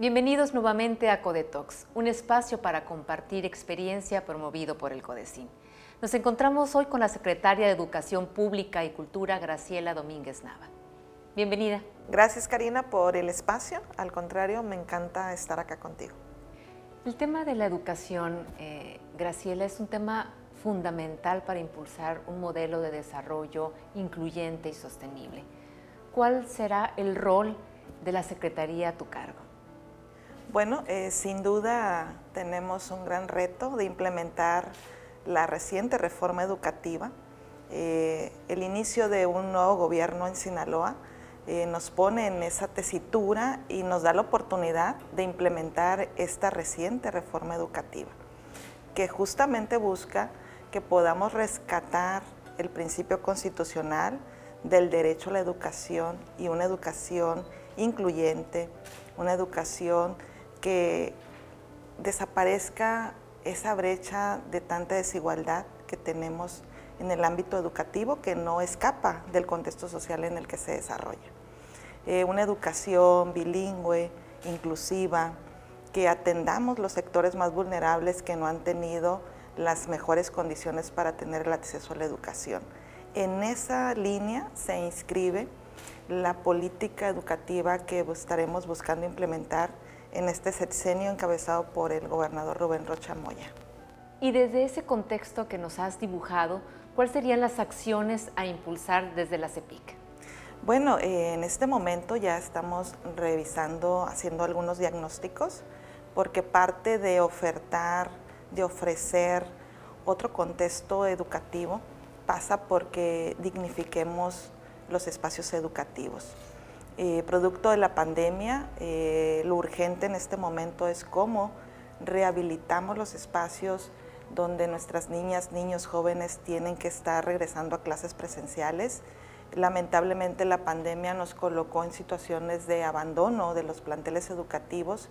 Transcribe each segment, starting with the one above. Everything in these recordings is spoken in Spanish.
Bienvenidos nuevamente a Codetox, un espacio para compartir experiencia promovido por el Codecin. Nos encontramos hoy con la secretaria de Educación Pública y Cultura, Graciela Domínguez Nava. Bienvenida. Gracias Karina por el espacio, al contrario, me encanta estar acá contigo. El tema de la educación, eh, Graciela, es un tema fundamental para impulsar un modelo de desarrollo incluyente y sostenible. ¿Cuál será el rol de la Secretaría a tu cargo? Bueno, eh, sin duda tenemos un gran reto de implementar la reciente reforma educativa. Eh, el inicio de un nuevo gobierno en Sinaloa eh, nos pone en esa tesitura y nos da la oportunidad de implementar esta reciente reforma educativa, que justamente busca que podamos rescatar el principio constitucional del derecho a la educación y una educación incluyente, una educación que desaparezca esa brecha de tanta desigualdad que tenemos en el ámbito educativo que no escapa del contexto social en el que se desarrolla. Eh, una educación bilingüe, inclusiva, que atendamos los sectores más vulnerables que no han tenido las mejores condiciones para tener el acceso a la educación. En esa línea se inscribe la política educativa que estaremos buscando implementar en este sexenio encabezado por el gobernador Rubén Rocha Moya. Y desde ese contexto que nos has dibujado, ¿cuáles serían las acciones a impulsar desde la CEPIC? Bueno, eh, en este momento ya estamos revisando, haciendo algunos diagnósticos, porque parte de ofertar, de ofrecer otro contexto educativo pasa porque dignifiquemos los espacios educativos. Eh, producto de la pandemia, eh, lo urgente en este momento es cómo rehabilitamos los espacios donde nuestras niñas, niños, jóvenes tienen que estar regresando a clases presenciales. Lamentablemente la pandemia nos colocó en situaciones de abandono de los planteles educativos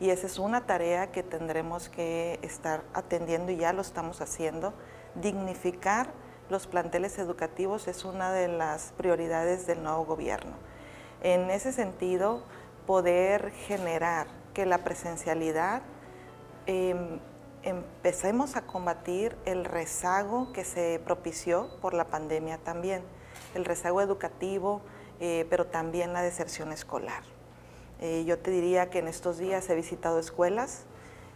y esa es una tarea que tendremos que estar atendiendo y ya lo estamos haciendo. Dignificar los planteles educativos es una de las prioridades del nuevo gobierno. En ese sentido, poder generar que la presencialidad em, empecemos a combatir el rezago que se propició por la pandemia también, el rezago educativo, eh, pero también la deserción escolar. Eh, yo te diría que en estos días he visitado escuelas,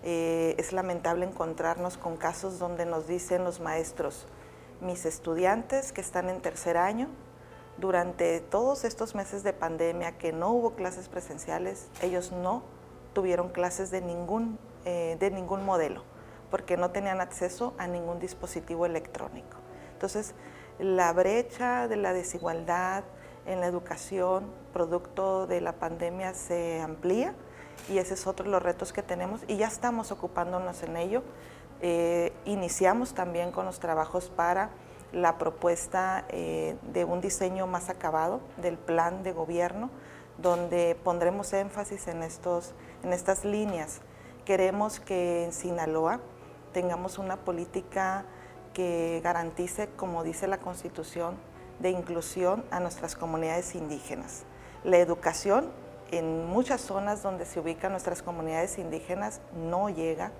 eh, es lamentable encontrarnos con casos donde nos dicen los maestros, mis estudiantes que están en tercer año durante todos estos meses de pandemia que no hubo clases presenciales, ellos no tuvieron clases de ningún, eh, de ningún modelo, porque no tenían acceso a ningún dispositivo electrónico. Entonces, la brecha de la desigualdad en la educación, producto de la pandemia, se amplía y ese es otro de los retos que tenemos y ya estamos ocupándonos en ello. Eh, iniciamos también con los trabajos para la propuesta eh, de un diseño más acabado del plan de gobierno, donde pondremos énfasis en, estos, en estas líneas. Queremos que en Sinaloa tengamos una política que garantice, como dice la Constitución, de inclusión a nuestras comunidades indígenas. La educación en muchas zonas donde se ubican nuestras comunidades indígenas no llega,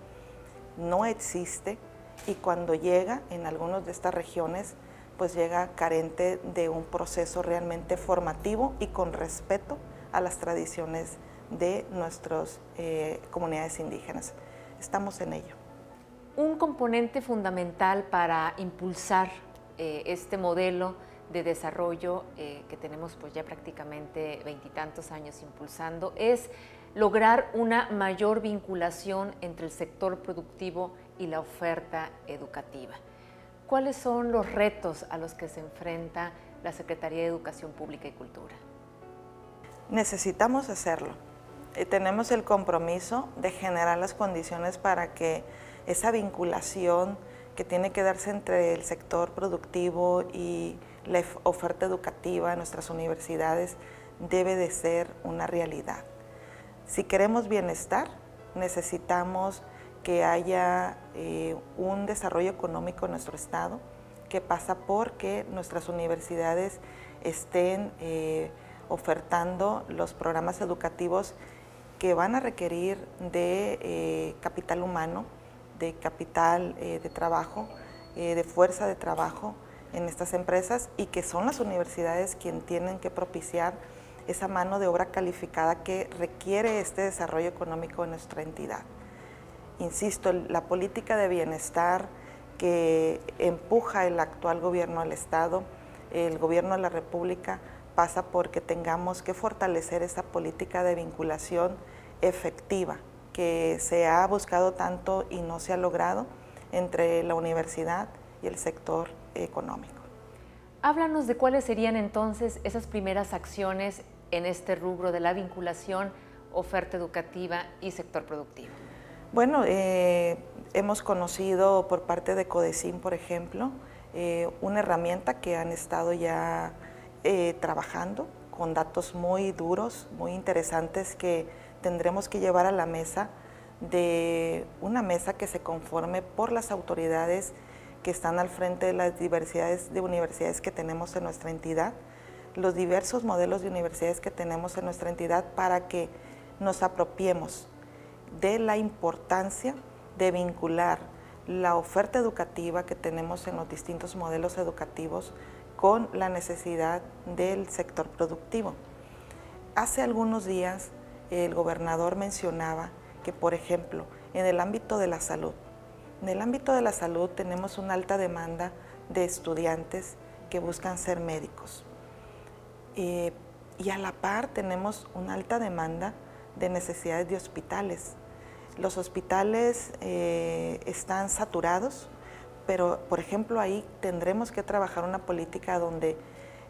no existe, y cuando llega en algunas de estas regiones, pues llega carente de un proceso realmente formativo y con respeto a las tradiciones de nuestras eh, comunidades indígenas. Estamos en ello. Un componente fundamental para impulsar eh, este modelo de desarrollo eh, que tenemos pues ya prácticamente veintitantos años impulsando es lograr una mayor vinculación entre el sector productivo y la oferta educativa. ¿Cuáles son los retos a los que se enfrenta la Secretaría de Educación Pública y Cultura? Necesitamos hacerlo. y tenemos el compromiso de generar las condiciones para que esa vinculación que tiene que darse entre el sector productivo y la oferta educativa en nuestras universidades debe de ser una realidad. Si queremos bienestar, necesitamos que haya eh, un desarrollo económico en nuestro Estado que pasa por que nuestras universidades estén eh, ofertando los programas educativos que van a requerir de eh, capital humano, de capital de trabajo, de fuerza de trabajo en estas empresas y que son las universidades quienes tienen que propiciar esa mano de obra calificada que requiere este desarrollo económico en nuestra entidad. Insisto, la política de bienestar que empuja el actual gobierno del Estado, el gobierno de la República, pasa porque tengamos que fortalecer esa política de vinculación efectiva que se ha buscado tanto y no se ha logrado entre la universidad y el sector económico. Háblanos de cuáles serían entonces esas primeras acciones en este rubro de la vinculación, oferta educativa y sector productivo. Bueno, eh, hemos conocido por parte de Codecin, por ejemplo, eh, una herramienta que han estado ya eh, trabajando con datos muy duros, muy interesantes que tendremos que llevar a la mesa de una mesa que se conforme por las autoridades que están al frente de las diversidades de universidades que tenemos en nuestra entidad, los diversos modelos de universidades que tenemos en nuestra entidad para que nos apropiemos de la importancia de vincular la oferta educativa que tenemos en los distintos modelos educativos con la necesidad del sector productivo. Hace algunos días el gobernador mencionaba que, por ejemplo, en el ámbito de la salud, en el ámbito de la salud tenemos una alta demanda de estudiantes que buscan ser médicos. Eh, y a la par tenemos una alta demanda de necesidades de hospitales. Los hospitales eh, están saturados, pero por ejemplo ahí tendremos que trabajar una política donde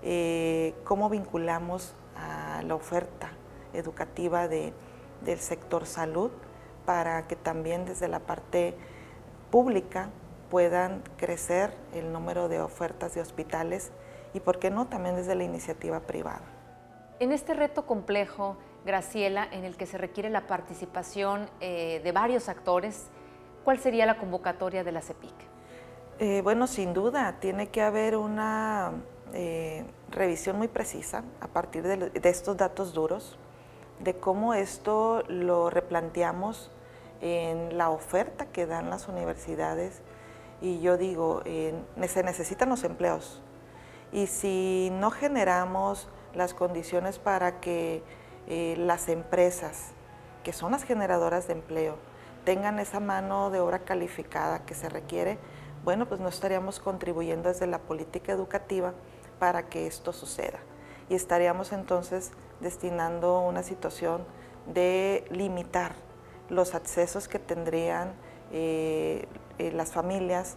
eh, cómo vinculamos a la oferta educativa de, del sector salud para que también desde la parte pública puedan crecer el número de ofertas de hospitales y, por qué no, también desde la iniciativa privada. En este reto complejo, Graciela, en el que se requiere la participación eh, de varios actores, ¿cuál sería la convocatoria de la CEPIC? Eh, bueno, sin duda, tiene que haber una eh, revisión muy precisa a partir de, estos datos duros, de cómo esto lo replanteamos en la oferta que dan las universidades. Y yo digo, se necesitan los empleos. Y si no generamos las condiciones para que eh, las empresas, que son las generadoras de empleo, tengan esa mano de obra calificada que se requiere, bueno, pues no estaríamos contribuyendo desde la política educativa para que esto suceda. Y estaríamos entonces destinando una situación de limitar los accesos que tendrían eh, eh, las familias,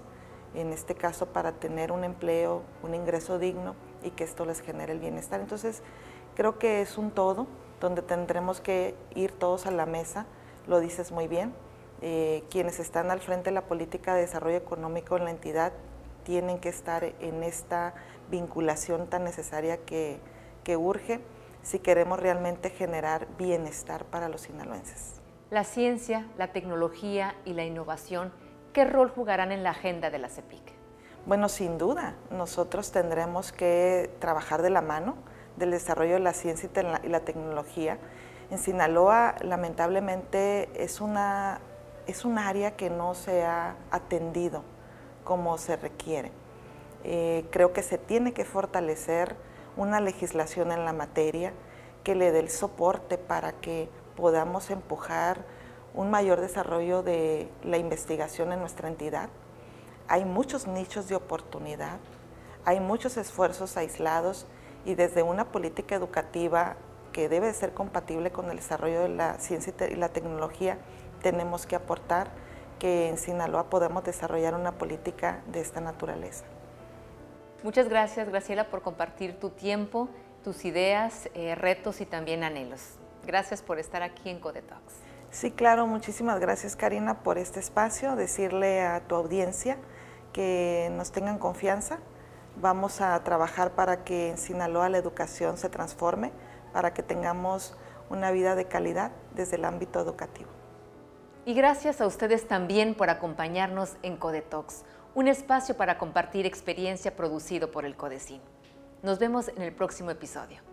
en este caso para tener un empleo, un ingreso digno y que esto les genere el bienestar. Entonces, creo que es un todo donde tendremos que ir todos a la mesa, lo dices muy bien, eh, quienes están al frente de la política de desarrollo económico en la entidad tienen que estar en esta vinculación tan necesaria que, que urge si queremos realmente generar bienestar para los sinaloenses. La ciencia, la tecnología y la innovación, ¿qué rol jugarán en la agenda de la CEPIC? Bueno, sin duda, nosotros tendremos que trabajar de la mano del desarrollo de la ciencia y la tecnología. En Sinaloa, lamentablemente, es, una, es un área que no se ha atendido como se requiere. Eh, creo que se tiene que fortalecer una legislación en la materia que le dé el soporte para que podamos empujar un mayor desarrollo de la investigación en nuestra entidad. Hay muchos nichos de oportunidad, hay muchos esfuerzos aislados y desde una política educativa que debe ser compatible con el desarrollo de la ciencia y la tecnología, tenemos que aportar que en Sinaloa podamos desarrollar una política de esta naturaleza. Muchas gracias, Graciela, por compartir tu tiempo, tus ideas, eh, retos y también anhelos. Gracias por estar aquí en Codetox. Sí, claro, muchísimas gracias, Karina, por este espacio. Decirle a tu audiencia que nos tengan confianza. Vamos a trabajar para que en Sinaloa la educación se transforme, para que tengamos una vida de calidad desde el ámbito educativo. Y gracias a ustedes también por acompañarnos en Codetox un espacio para compartir experiencia producido por el Codecin. Nos vemos en el próximo episodio.